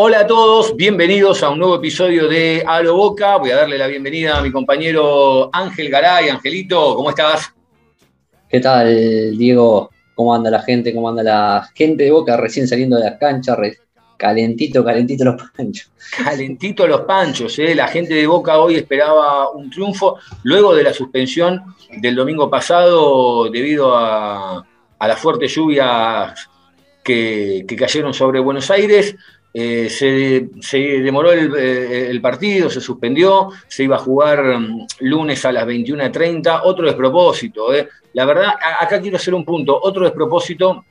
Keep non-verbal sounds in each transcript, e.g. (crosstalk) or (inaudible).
Hola a todos, bienvenidos a un nuevo episodio de A lo Boca. Voy a darle la bienvenida a mi compañero Ángel Garay. Angelito, ¿cómo estás? ¿Qué tal, Diego? ¿Cómo anda la gente? ¿Cómo anda la gente de Boca recién saliendo de las canchas? Calentito, calentito los panchos. Calentito los panchos, ¿eh? La gente de Boca hoy esperaba un triunfo luego de la suspensión del domingo pasado debido a, las fuertes lluvias que cayeron sobre Buenos Aires. Eh, se, demoró eh, el, partido, se suspendió, se iba a jugar mm, lunes a las 21.30, otro despropósito. Eh. La verdad, acá quiero hacer un punto, otro despropósito,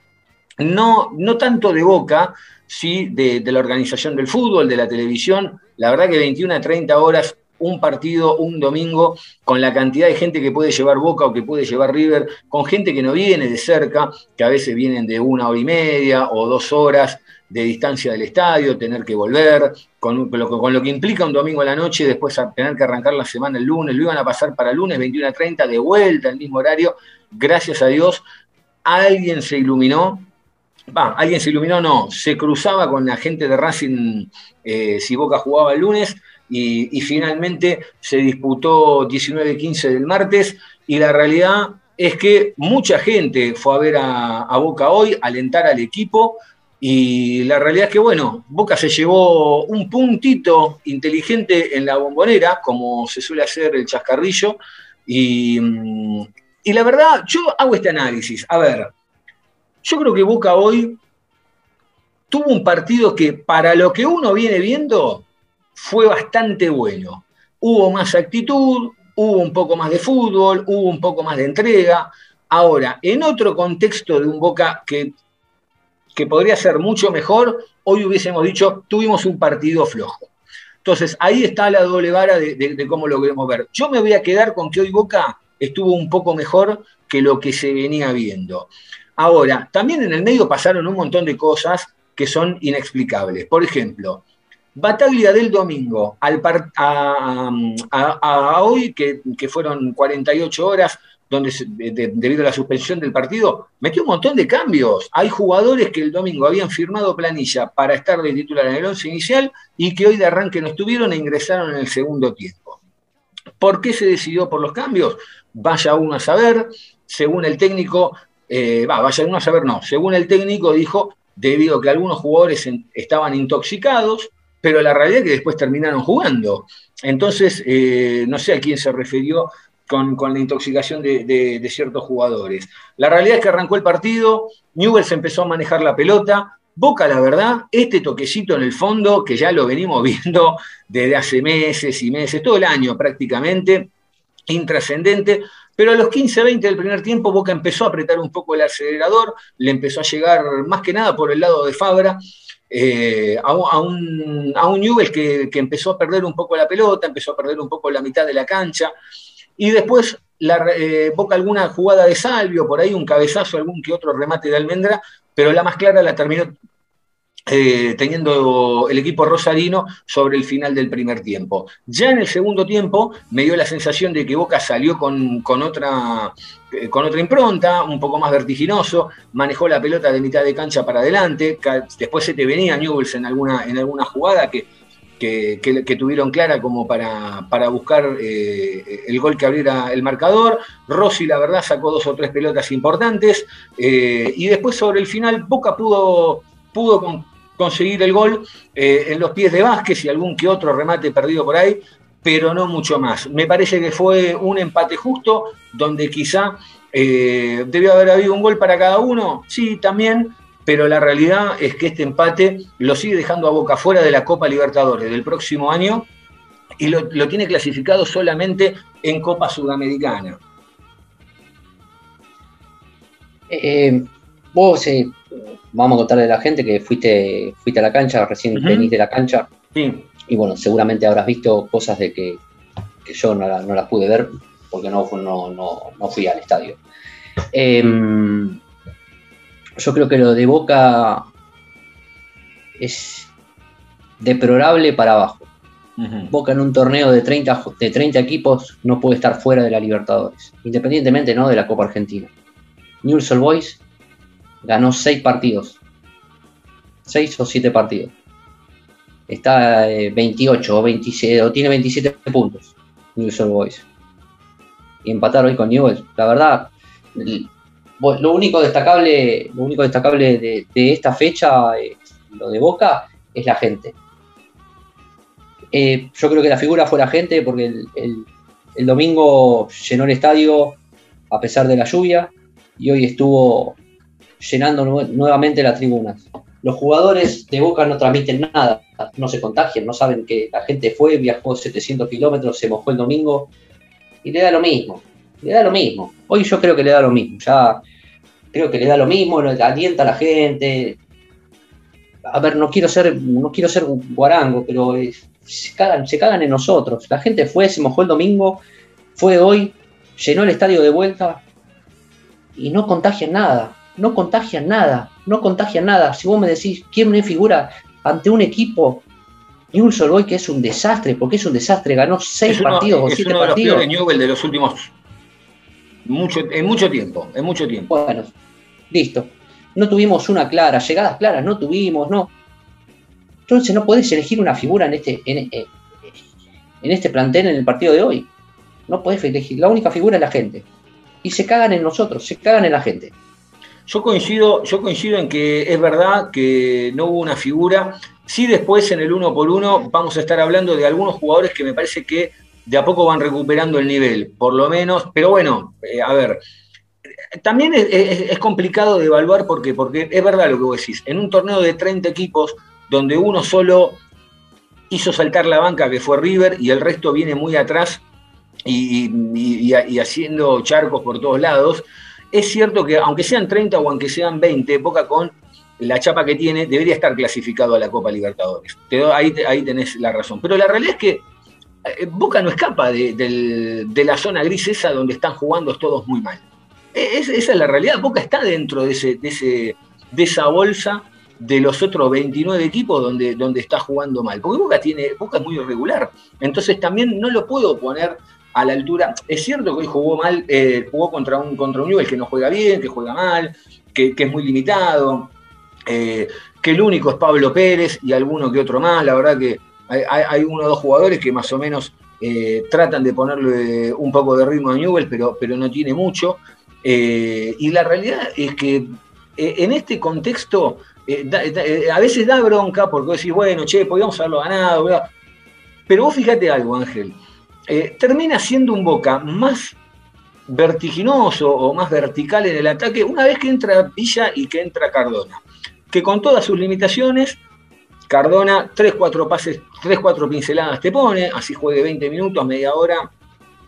no, no tanto de Boca, sí de, la organización del fútbol, de la televisión. La verdad que 21 a 30 horas, un partido, un domingo, con la cantidad de gente que puede llevar Boca o que puede llevar River, con gente que no viene de cerca, que a veces vienen de una hora y media o dos horas de distancia del estadio, tener que volver, con, lo, que implica un domingo a la noche, después tener que arrancar la semana el lunes, lo iban a pasar para lunes 21 a 30, de vuelta al mismo horario, gracias a Dios, alguien se iluminó, va, alguien se iluminó, no, se cruzaba con la gente de Racing eh, si Boca jugaba el lunes, y, finalmente se disputó 19-15 del martes, y la realidad es que mucha gente fue a ver a, a Boca hoy, alentar al equipo, y la realidad es que, bueno, Boca se llevó un puntito inteligente en la bombonera, como se suele hacer el chascarrillo. Y, y, la verdad, yo hago este análisis. A ver, yo creo que Boca hoy tuvo un partido que para lo que uno viene viendo fue bastante bueno. Hubo más actitud, hubo un poco más de fútbol, hubo un poco más de entrega. Ahora, en otro contexto de un Boca que que podría ser mucho mejor, hoy hubiésemos dicho, tuvimos un partido flojo. Entonces, ahí está la doble vara de, cómo lo queremos ver. Yo me voy a quedar con que hoy Boca estuvo un poco mejor que lo que se venía viendo. Ahora, también en el medio pasaron un montón de cosas que son inexplicables. Por ejemplo, Bataglia del domingo al a, hoy, que, fueron 48 horas, donde debido a la suspensión del partido, metió un montón de cambios. Hay jugadores que el domingo habían firmado planilla para estar de titular en el once inicial y que hoy de arranque no estuvieron e ingresaron en el segundo tiempo. ¿Por qué se decidió por los cambios? Vaya uno a saber, según el técnico, eh, va, vaya uno a saber, no, según el técnico dijo, debido a que algunos jugadores estaban intoxicados, pero la realidad es que después terminaron jugando. Entonces, eh, no sé a quién se refirió con, la intoxicación de, ciertos jugadores. La realidad es que arrancó el partido, Newell's empezó a manejar la pelota, Boca, la verdad, este toquecito en el fondo, que ya lo venimos (laughs) viendo desde hace meses y meses, todo el año prácticamente, intrascendente, pero a los 15-20 del primer tiempo Boca empezó a apretar un poco el acelerador, le empezó a llegar más que nada por el lado de Fabra, eh, a, un, a Newell's que, que, empezó a perder un poco la pelota, empezó a perder un poco la mitad de la cancha, y después la, eh, Boca alguna jugada de Salvio, por ahí un cabezazo, algún que otro remate de Almendra, pero la más clara la terminó eh, teniendo el equipo rosarino sobre el final del primer tiempo. Ya en el segundo tiempo me dio la sensación de que Boca salió con, otra, eh, con otra impronta, un poco más vertiginoso, manejó la pelota de mitad de cancha para adelante, después se te venía Newells en alguna, en alguna jugada que que, tuvieron clara como para, para buscar eh, el gol que abriera el marcador. Rossi, la verdad, sacó dos o tres pelotas importantes. Y después, sobre el final, Boca pudo, pudo conseguir el gol eh, en los pies de Vázquez y algún que otro remate perdido por ahí, pero no mucho más. Me parece que fue un empate justo, donde quizá debió haber habido un gol para cada uno. Sí, también pero la realidad es que este empate lo sigue dejando a Boca fuera de la Copa Libertadores del próximo año y lo, tiene clasificado solamente en Copa Sudamericana. Eh, vos, eh, vamos a contarle a la gente que fuiste, fuiste a la cancha, recién venís de la cancha. Sí. Y bueno, seguramente habrás visto cosas de que, yo no, las pude ver porque no, no, fui al estadio. Em, yo creo que lo de Boca es deplorable para abajo. Boca en un torneo de 30, de 30 equipos no puede estar fuera de la Libertadores, independientemente ¿no? de la Copa Argentina. Newell's Boys ganó 6 partidos, 6 o 7 partidos. Está 28 eh, o 27, o tiene 27 puntos Newell's Boys. Y empatar hoy con Newell's, la verdad, lo único destacable, lo único destacable de, esta fecha, lo de Boca, es la gente eh, yo creo que la figura fue la gente porque el, domingo llenó el estadio a pesar de la lluvia y hoy estuvo llenando nuevamente las tribunas. Los jugadores de Boca no transmiten nada, no se contagian, no saben que la gente fue, viajó 700 kilómetros, se mojó el domingo y le da lo mismo, le da lo mismo. Hoy yo creo que le da lo mismo, ya creo que le da lo mismo, alienta a la gente. A ver, no quiero ser, no quiero ser guarango, pero se cagan, se cagan en nosotros. La gente fue, se mojó el domingo, fue hoy, llenó el estadio de vuelta y no contagian nada, no contagian nada, no contagian nada. Si vos me decís quién me figura ante un equipo y un solo hoy que es un desastre, porque es un desastre, ganó seis partidos o siete partidos. Es uno de los de los últimos mucho, en mucho tiempo, en mucho tiempo. Bueno, listo. No tuvimos una clara, llegadas claras, no tuvimos, no. Entonces no puedes elegir una figura en este, en, este plantel en el partido de hoy. No puedes elegir. La única figura es la gente. Y se cagan en nosotros, se cagan en la gente. Yo coincido, yo coincido en que es verdad que no hubo una figura. Sí, después en el uno por uno vamos a estar hablando de algunos jugadores que me parece que de a poco van recuperando el nivel, por lo menos. Pero bueno, eh, a ver, también es, complicado de evaluar porque, porque es verdad lo que vos decís. En un torneo de 30 equipos, donde uno solo hizo saltar la banca, que fue River, y el resto viene muy atrás y, haciendo charcos por todos lados. Es cierto que aunque sean 30 o aunque sean 20, Boca con la chapa que tiene, debería estar clasificado a la Copa Libertadores. ahí, tenés la razón. Pero la realidad es que eh, Boca no escapa de, la zona gris esa donde están jugando todos muy mal. E, esa es la realidad. Boca está dentro de esa bolsa de los otros 29 equipos donde, donde está jugando mal. Porque Boca, tiene, Boca es muy irregular. Entonces también no lo puedo poner a la altura. Es cierto que hoy jugó mal, eh, jugó contra un, contra un que no juega bien, que juega mal, que, es muy limitado, eh, que el único es Pablo Pérez y alguno que otro más. La verdad que hay, uno o dos jugadores que más o menos eh, tratan de ponerle un poco de ritmo a Newell, pero, pero no tiene mucho. y la realidad es que en este contexto a veces da bronca porque decís, bueno, che, podíamos haberlo ganado, pero vos fíjate algo, Ángel, eh, termina siendo un Boca más vertiginoso o más vertical en el ataque una vez que entra Villa y que entra Cardona, que con todas sus limitaciones, Cardona 3-4 pases, 3-4 pinceladas te pone, así juegue 20 minutos, media hora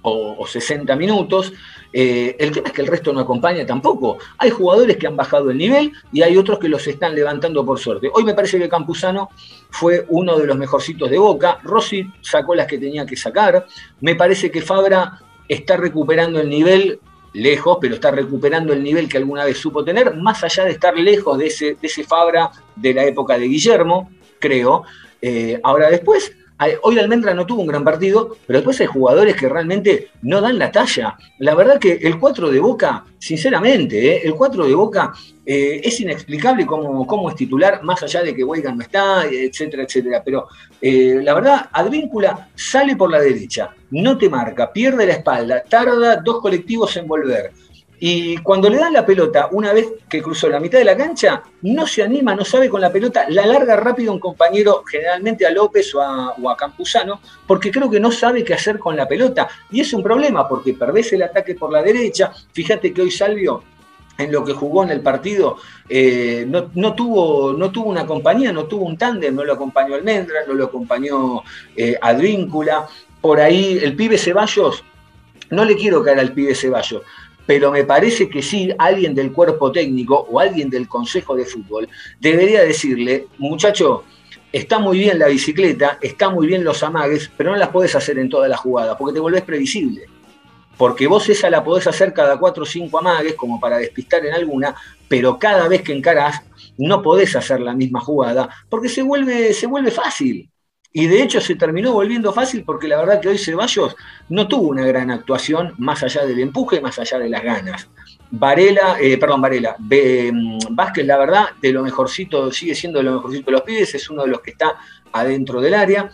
o, o 60 minutos, eh, el tema es que el resto no acompaña tampoco. Hay jugadores que han bajado el nivel y hay otros que los están levantando por suerte. Hoy me parece que Campuzano fue uno de los mejorcitos de Boca. Rossi sacó las que tenía que sacar. Me parece que Fabra está recuperando el nivel lejos, pero está recuperando el nivel que alguna vez supo tener, más allá de estar lejos de ese, de ese Fabra de la época de Guillermo, creo. Eh, ahora después, Hoy Almendra no tuvo un gran partido, pero después hay jugadores que realmente no dan la talla. La verdad que el 4 de Boca, sinceramente, ¿eh? el 4 de Boca eh, es inexplicable cómo, cómo, es titular, más allá de que Weigan no está, etcétera, etcétera. Pero eh, la verdad, Advíncula sale por la derecha, no te marca, pierde la espalda, tarda dos colectivos en volver y cuando le dan la pelota, una vez que cruzó la mitad de la cancha, no se anima, no sabe con la pelota, la larga rápido un compañero, generalmente a López o a, Campuzano, porque creo que no sabe qué hacer con la pelota. Y es un problema, porque perdés el ataque por la derecha. Fíjate que hoy Salvio, en lo que jugó en el partido, eh, no, tuvo, no tuvo una compañía, no tuvo un tándem, no lo acompañó Almendra, no lo acompañó eh, Advíncula. Por ahí el pibe Ceballos, no le quiero caer al pibe Ceballos, pero me parece que sí alguien del cuerpo técnico o alguien del Consejo de Fútbol debería decirle, muchacho, está muy bien la bicicleta, está muy bien los amagues, pero no las podés hacer en todas las jugadas, porque te volvés previsible. Porque vos esa la podés hacer cada cuatro o cinco amagues, como para despistar en alguna, pero cada vez que encarás, no podés hacer la misma jugada, porque se vuelve, se vuelve fácil. Y de hecho se terminó volviendo fácil porque la verdad que hoy Ceballos no tuvo una gran actuación más allá del empuje, más allá de las ganas. Varela, eh, perdón, Varela, mm, Vázquez, la verdad, de lo mejorcito, sigue siendo de lo mejorcito de los pibes, es uno de los que está adentro del área.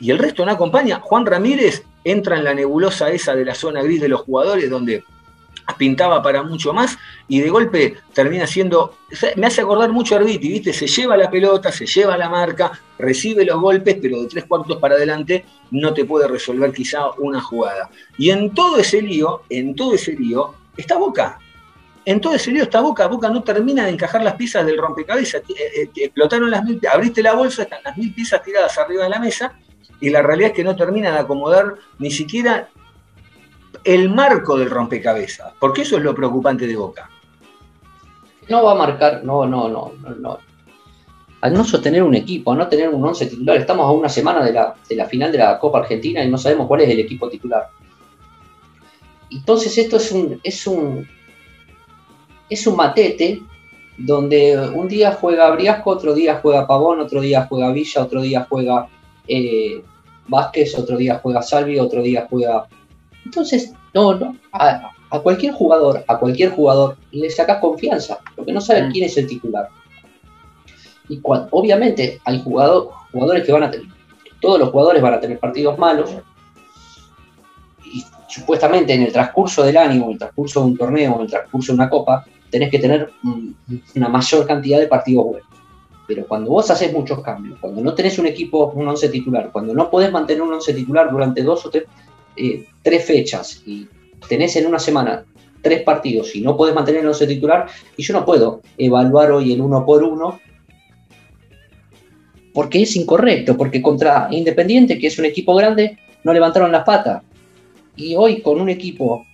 Y el resto no acompaña. Juan Ramírez entra en la nebulosa esa de la zona gris de los jugadores, donde pintaba para mucho más y de golpe termina siendo, me hace acordar mucho a Arbiti, ¿viste? Se lleva la pelota, se lleva la marca, recibe los golpes, pero de tres cuartos para adelante no te puede resolver quizá una jugada. Y en todo ese lío, en todo ese lío, está Boca. En todo ese lío está Boca. Boca no termina de encajar las piezas del rompecabezas. Eh, eh, explotaron las mil, abriste la bolsa, están las mil piezas tiradas arriba de la mesa y la realidad es que no termina de acomodar ni siquiera el marco del rompecabezas, porque eso es lo preocupante de Boca. No va a marcar, no, no, no, no, Al no sostener un equipo, a no tener un once titular, estamos a una semana de la, de la final de la Copa Argentina y no sabemos cuál es el equipo titular. Entonces esto es un, es un, es un matete donde un día juega Briasco, otro día juega Pavón, otro día juega Villa, otro día juega eh, Vázquez, otro día juega Salvi, otro día juega. Entonces, no, no. A, cualquier jugador, a cualquier jugador le sacas confianza, porque no saben mm. quién es el titular. Y obviamente hay jugador, jugadores que van a tener, todos los jugadores van a tener partidos malos, y supuestamente en el transcurso del año, en el transcurso de un torneo, en el transcurso de una copa, tenés que tener una mayor cantidad de partidos buenos. Pero cuando vos haces muchos cambios, cuando no tenés un equipo, un once titular, cuando no podés mantener un once titular durante dos o eh, tres, fechas y tenés en una semana tres partidos y no podés mantener el once titular, y yo no puedo evaluar hoy el uno por uno porque es incorrecto, porque contra Independiente, que es un equipo grande, no levantaron las patas. Y hoy con un equipo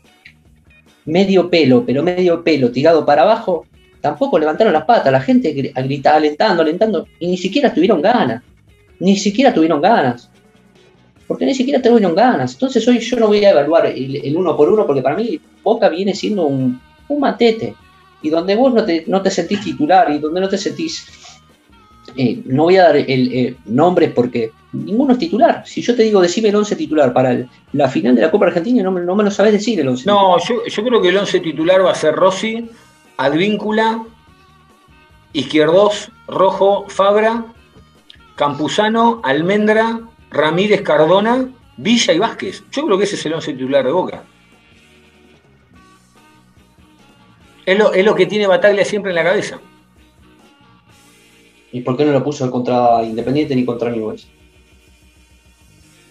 medio pelo, pero medio pelo tirado para abajo, tampoco levantaron las patas, la gente gritaba, alentando, alentando, y ni siquiera tuvieron ganas, ni siquiera tuvieron ganas, porque ni siquiera tuvieron ganas. Entonces hoy yo no voy a evaluar el, uno por uno, porque para mí Boca viene siendo un, un matete, y donde vos no te, no te sentís titular, y donde no te sentís... Eh, no voy a dar el, eh, nombres porque ninguno es titular. Si yo te digo, decime el 11 titular para la final de la Copa Argentina, no, no me lo sabes decir el 11. No, yo, yo, creo que el 11 titular va a ser Rossi, Advíncula, Izquierdos, Rojo, Fabra, Campuzano, Almendra, Ramírez, Cardona, Villa y Vázquez. Yo creo que ese es el once titular de Boca. Es lo, que tiene Bataglia siempre en la cabeza. ¿Y por qué no lo puso contra Independiente ni contra Newell's?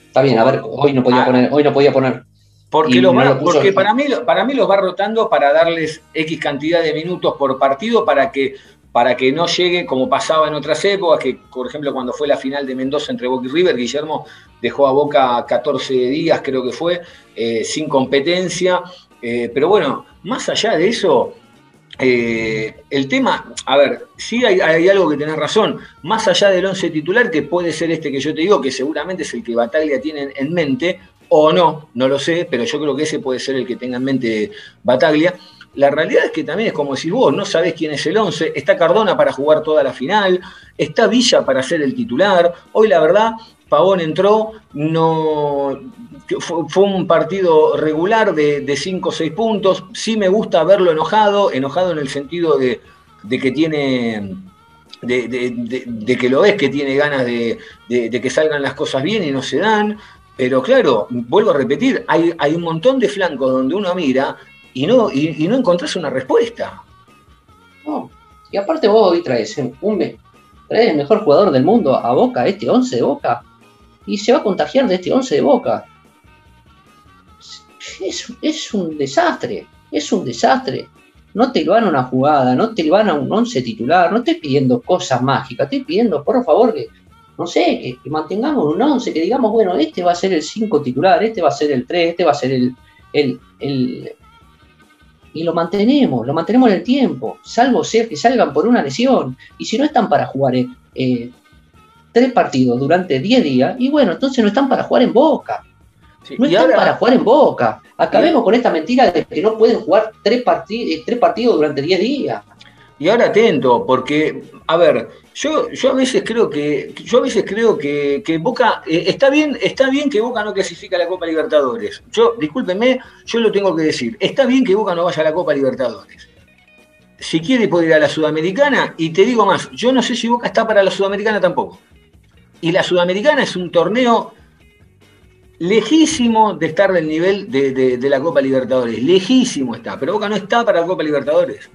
Está bien, a ver, hoy no podía ah. poner, hoy no podía poner porque, porque para, mí, para mí los va rotando para darles X cantidad de minutos por partido para que, para que no llegue como pasaba en otras épocas, que por ejemplo cuando fue la final de Mendoza entre Boca y River, Guillermo dejó a Boca 14 días, creo que fue, eh, sin competencia. Eh, pero bueno, más allá de eso, eh, el tema, a ver, sí hay, algo que tenés razón, más allá del 11 titular, que puede ser este que yo te digo, que seguramente es el que Bataglia tiene en mente, o no, no lo sé, pero yo creo que ese puede ser el que tenga en mente Bataglia. La realidad es que también es como decir vos, no sabés quién es el 11, está Cardona para jugar toda la final, está Villa para ser el titular. Hoy la verdad, Pavón entró, no fue, un partido regular de 5 o 6 puntos. Sí me gusta verlo enojado, enojado en el sentido de, que tiene de, que lo ves, que tiene ganas de, que salgan las cosas bien y no se dan. Pero claro, vuelvo a repetir, hay, hay un montón de flancos donde uno mira y no, y, no encontrás una respuesta. Y aparte vos hoy traes, un, traes el mejor jugador del mundo a Boca, este 11 de Boca, y se va a contagiar de este 11 de Boca. Es, es un desastre, es un desastre. No te lo van a una jugada, no te lo van a un 11 titular, no estoy pidiendo cosas mágicas, estoy pidiendo, por favor, que no sé, que, mantengamos un 11, que digamos, bueno, este va a ser el 5 titular, este va a ser el 3, este va a ser el, y lo mantenemos, lo mantenemos en el tiempo, salvo ser que salgan por una lesión. Y si no están para jugar eh, eh, tres partidos durante 10 días, y bueno, entonces no están para jugar en Boca. no están para jugar en Boca. Acabemos con esta mentira de que no pueden jugar tres, eh, tres partidos durante 10 días. Y ahora atento, porque, a ver, yo, yo a veces creo que, yo a veces creo que, Boca, eh, está bien, está bien que Boca no clasifica a la Copa Libertadores. Yo, discúlpenme, yo lo tengo que decir. Está bien que Boca no vaya a la Copa Libertadores. Si quiere puede ir a la Sudamericana, y te digo más, yo no sé si Boca está para la Sudamericana tampoco. Y la Sudamericana es un torneo lejísimo de estar del nivel de, de la Copa Libertadores. Lejísimo está, pero Boca no está para la Copa Libertadores.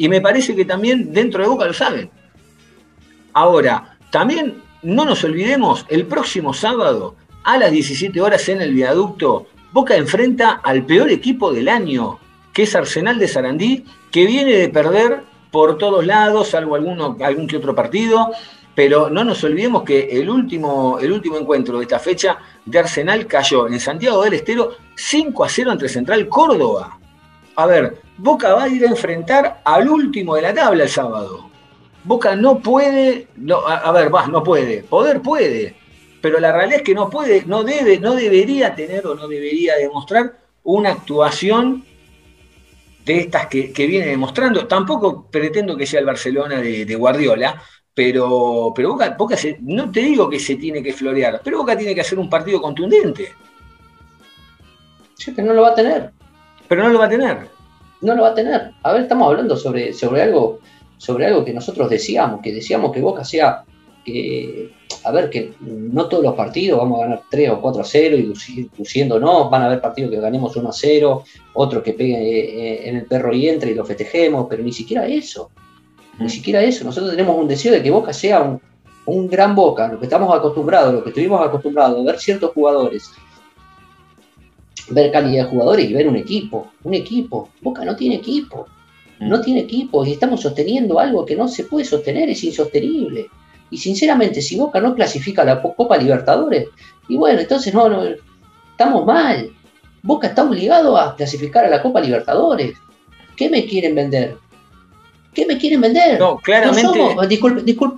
Y me parece que también dentro de Boca lo saben. Ahora, también no nos olvidemos, el próximo sábado a las 17 horas en el viaducto, Boca enfrenta al peor equipo del año, que es Arsenal de Sarandí, que viene de perder por todos lados, salvo alguno, algún que otro partido, pero no nos olvidemos que el último, el último encuentro de esta fecha de Arsenal cayó en Santiago del Estero 5 a 0 entre Central Córdoba. A ver, Boca va a ir a enfrentar al último de la tabla el sábado. Boca no puede, no, a, ver, va, no puede, poder puede, pero la realidad es que no puede, no debe, no debería tener o no debería demostrar una actuación de estas que, viene demostrando. Tampoco pretendo que sea el Barcelona de, Guardiola, pero, pero Boca, Boca no te digo que se tiene que florear, pero Boca tiene que hacer un partido contundente. Sí, pero no lo va a tener. Pero no lo va a tener no lo va a tener. A ver, estamos hablando sobre, sobre, algo, sobre algo que nosotros decíamos, que decíamos que Boca sea, que, a ver, que no todos los partidos vamos a ganar 3 o 4 a 0 y luciendo no, van a haber partidos que ganemos 1 a 0, otros que peguen eh, eh, en el perro y entre y lo festejemos, pero ni siquiera eso, ni siquiera eso. Nosotros tenemos un deseo de que Boca sea un, un gran Boca, lo que estamos acostumbrados, lo que estuvimos acostumbrados, a ver ciertos jugadores ver calidad de jugadores y ver un equipo, un equipo. Boca no tiene equipo, no mm. tiene equipo y estamos sosteniendo algo que no se puede sostener, es insostenible. Y sinceramente, si Boca no clasifica a la Copa Libertadores, y bueno, entonces no, no estamos mal. Boca está obligado a clasificar a la Copa Libertadores. ¿Qué me quieren vender? ¿Qué me quieren vender? No, claramente. No somos,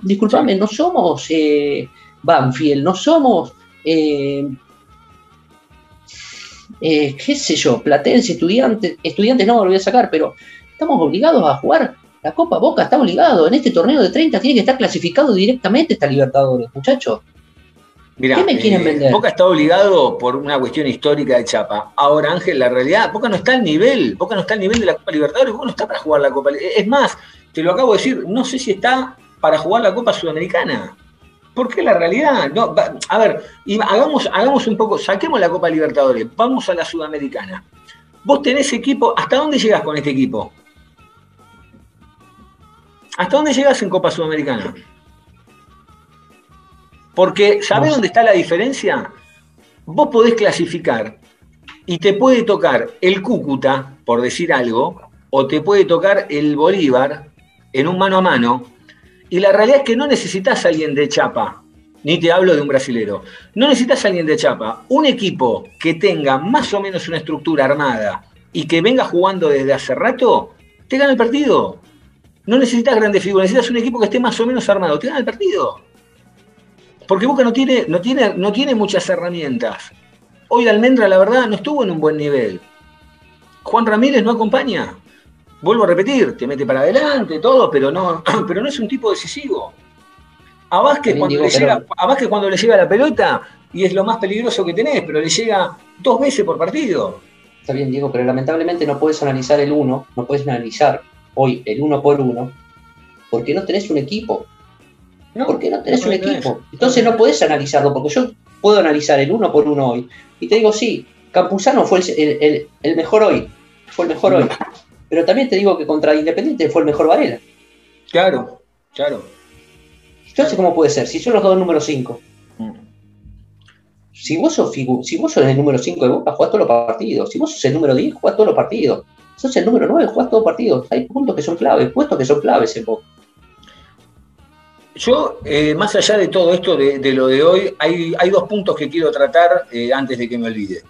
disculpame, no somos eh, Banfield, no somos eh, eh, qué sé yo, Platense, estudiantes, estudiantes no lo voy a sacar, pero estamos obligados a jugar. La Copa Boca está obligado. En este torneo de 30 tiene que estar clasificado directamente esta Libertadores, muchachos. ¿Qué me quieren eh, vender? Boca está obligado por una cuestión histórica de Chapa. Ahora, Ángel, la realidad, Boca no está al nivel. Boca no está al nivel de la Copa Libertadores. Boca no está para jugar la Copa. Es más, te lo acabo de decir, no sé si está para jugar la Copa Sudamericana. Porque la realidad, no, a ver, hagamos, hagamos un poco, saquemos la Copa Libertadores, vamos a la Sudamericana. Vos tenés equipo, ¿hasta dónde llegás con este equipo? ¿Hasta dónde llegás en Copa Sudamericana? Porque, ¿sabés dónde está la diferencia? Vos podés clasificar y te puede tocar el Cúcuta, por decir algo, o te puede tocar el Bolívar en un mano a mano, y la realidad es que no necesitas a alguien de chapa, ni te hablo de un brasilero. No necesitas a alguien de chapa. Un equipo que tenga más o menos una estructura armada y que venga jugando desde hace rato, te gana el partido. No necesitas grandes figuras, necesitas un equipo que esté más o menos armado, te gana el partido. Porque Boca no tiene, no tiene, no tiene muchas herramientas. Hoy Almendra, la verdad, no estuvo en un buen nivel. Juan Ramírez no acompaña vuelvo a repetir, te mete para adelante, todo, pero no, (clears throat) pero no es un tipo decisivo. A Vázquez, cuando le llega, a cuando le llega la pelota, y es lo más peligroso que tenés, pero le llega dos veces por partido. Está bien, Diego, pero lamentablemente no puedes analizar el uno, no puedes analizar hoy el uno por uno, porque no tenés un equipo. No, porque no tenés un equipo. Entonces no podés analizarlo, porque yo puedo analizar el uno por uno hoy. Y te digo, sí, Campuzano fue el, el mejor hoy. Fue el mejor hoy. (laughs) Pero también te digo que contra Independiente fue el mejor Varela. Claro, claro. Entonces, ¿cómo puede ser? Si son los dos números 5. Mm. Si vos, sos si vos sos el número 5 de Boca, jugás todos los partidos. Si vos sos el número 10, jugás todos los partidos. Si sos el número 9, jugás todos los partidos. Hay puntos que son claves, puestos que son claves en Boca. Yo, eh, más allá de todo esto, de, lo de hoy, hay, dos puntos que quiero tratar eh, antes de que me olvide.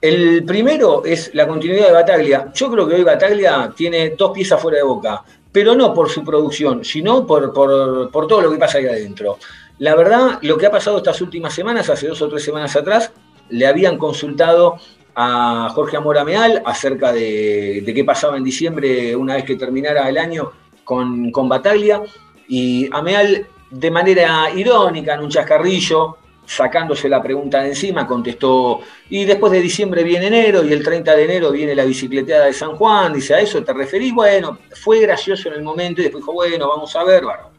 El primero es la continuidad de Bataglia. Yo creo que hoy Bataglia tiene dos piezas fuera de boca, pero no por su producción, sino por, por todo lo que pasa ahí adentro. La verdad, lo que ha pasado estas últimas semanas, hace dos o tres semanas atrás, le habían consultado a Jorge Amora Meal acerca de, qué pasaba en diciembre una vez que terminara el año con, con Bataglia. Y Ameal, de manera irónica, en un chascarrillo, sacándose la pregunta de encima, contestó, y después de diciembre viene enero, y el 30 de enero viene la bicicleteada de San Juan, dice, ¿a eso te referís? Bueno, fue gracioso en el momento, y después dijo, bueno, vamos a ver, bueno,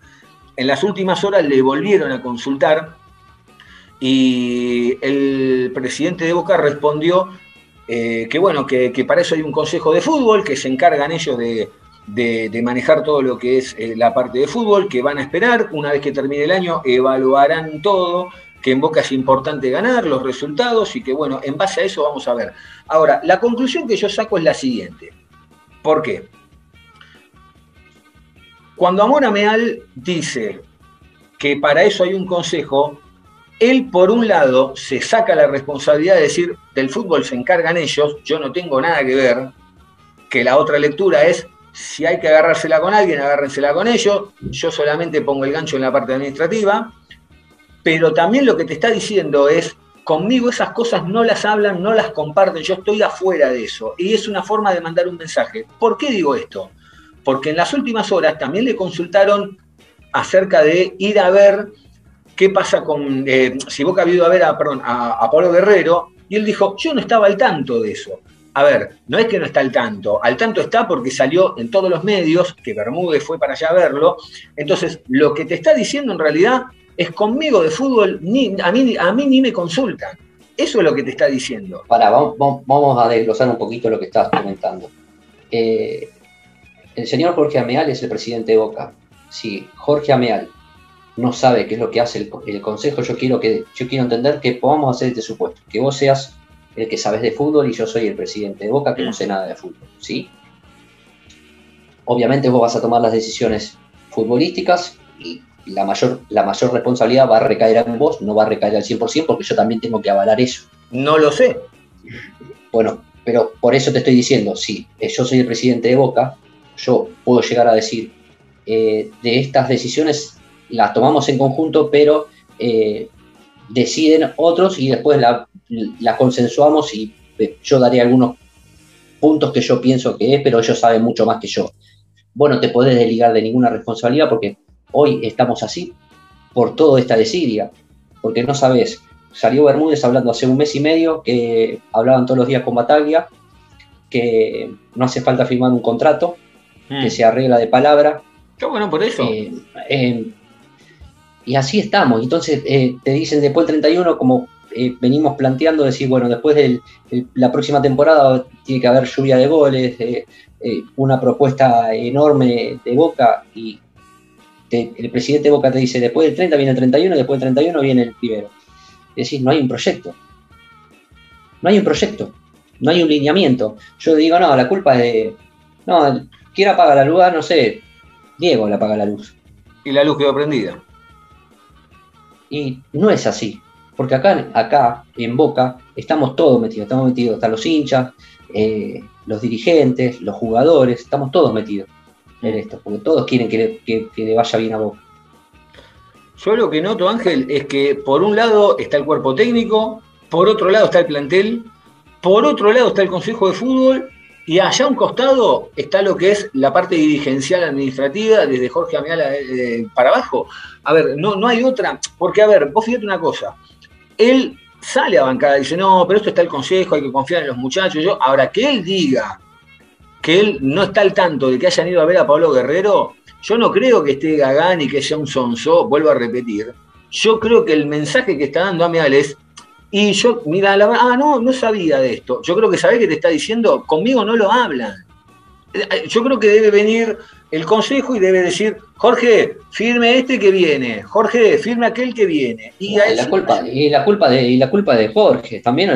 en las últimas horas le volvieron a consultar y el presidente de Boca respondió eh, que bueno, que, para eso hay un consejo de fútbol, que se encargan ellos de, manejar todo lo que es eh, la parte de fútbol, que van a esperar, una vez que termine el año, evaluarán todo, que en Boca es importante ganar los resultados y que bueno, en base a eso vamos a ver. Ahora, la conclusión que yo saco es la siguiente. ¿Por qué? Cuando Amor Meal dice que para eso hay un consejo, él por un lado se saca la responsabilidad de decir, del fútbol se encargan ellos, yo no tengo nada que ver, que la otra lectura es, si hay que agarrársela con alguien, agárrensela con ellos, yo solamente pongo el gancho en la parte administrativa, pero también lo que te está diciendo es, conmigo esas cosas no las hablan, no las comparten, yo estoy afuera de eso, y es una forma de mandar un mensaje. ¿Por qué digo esto? porque en las últimas horas también le consultaron acerca de ir a ver qué pasa con, eh, si Boca ha ido a ver a, perdón, a, Pablo Guerrero, y él dijo, yo no estaba al tanto de eso. A ver, no es que no está al tanto, al tanto está porque salió en todos los medios, que Bermúdez fue para allá a verlo, entonces lo que te está diciendo en realidad es conmigo de fútbol, ni, a, mí, a mí ni me consultan. Eso es lo que te está diciendo. Para, vamos, a desglosar un poquito lo que estás comentando. Eh, el señor Jorge Ameal es el presidente de Boca. Si Jorge Ameal no sabe qué es lo que hace el, consejo, yo quiero, que, yo quiero entender que podamos hacer este supuesto, que vos seas el que sabes de fútbol y yo soy el presidente de Boca que no sé nada de fútbol, ¿sí? Obviamente vos vas a tomar las decisiones futbolísticas y la mayor, la mayor responsabilidad va a recaer en vos, no va a recaer al 100% porque yo también tengo que avalar eso. No lo sé. Bueno, pero por eso te estoy diciendo, sí, yo soy el presidente de Boca, yo puedo llegar a decir, eh, de estas decisiones las tomamos en conjunto, pero eh, deciden otros y después las la consensuamos y eh, yo daré algunos puntos que yo pienso que es, pero ellos saben mucho más que yo. Bueno, te podés desligar de ninguna responsabilidad porque hoy estamos así por todo esta desidia, porque no sabes, salió Bermúdez hablando hace un mes y medio que hablaban todos los días con Bataglia, que no hace falta firmar un contrato, que mm. se arregla de palabra. Qué bueno por eso. Eh, eh, y así estamos. Entonces eh, te dicen después del 31, como venimos planteando, decir, bueno, después de la próxima temporada tiene que haber lluvia de goles, una propuesta enorme de Boca y el presidente de Boca te dice, después del 30 viene el 31, después del 31 viene el primero. Es decir, no hay un proyecto. No hay un proyecto. No hay un lineamiento. Yo digo, no, la culpa es de... No, ¿Quién apaga la luz? Ah, no sé, Diego le apaga la luz. Y la luz quedó prendida. Y no es así, porque acá, acá en Boca estamos todos metidos, estamos metidos, hasta los hinchas, eh, los dirigentes, los jugadores, estamos todos metidos en esto, porque todos quieren que le, vaya bien a Boca. Yo lo que noto, Ángel, es que por un lado está el cuerpo técnico, por otro lado está el plantel, por otro lado está el Consejo de Fútbol y allá a un costado está lo que es la parte dirigencial administrativa, desde Jorge Amiala eh, para abajo. A ver, no, no hay otra, porque a ver, vos fíjate una cosa, él sale a bancada dice, no, pero esto está el consejo, hay que confiar en los muchachos. Yo, ahora que él diga que él no está al tanto de que hayan ido a ver a Pablo Guerrero, yo no creo que esté Gagán y que sea un sonso, vuelvo a repetir. Yo creo que el mensaje que está dando Amial es, y yo, mira, la ah, no, no sabía de esto. Yo creo que sabés que te está diciendo, conmigo no lo hablan. Eh, yo creo que debe venir el consejo y debe decir, Jorge, firme este que viene, Jorge, firme aquel que viene. Y, la, culpa, y la culpa de, y la culpa de Jorge, también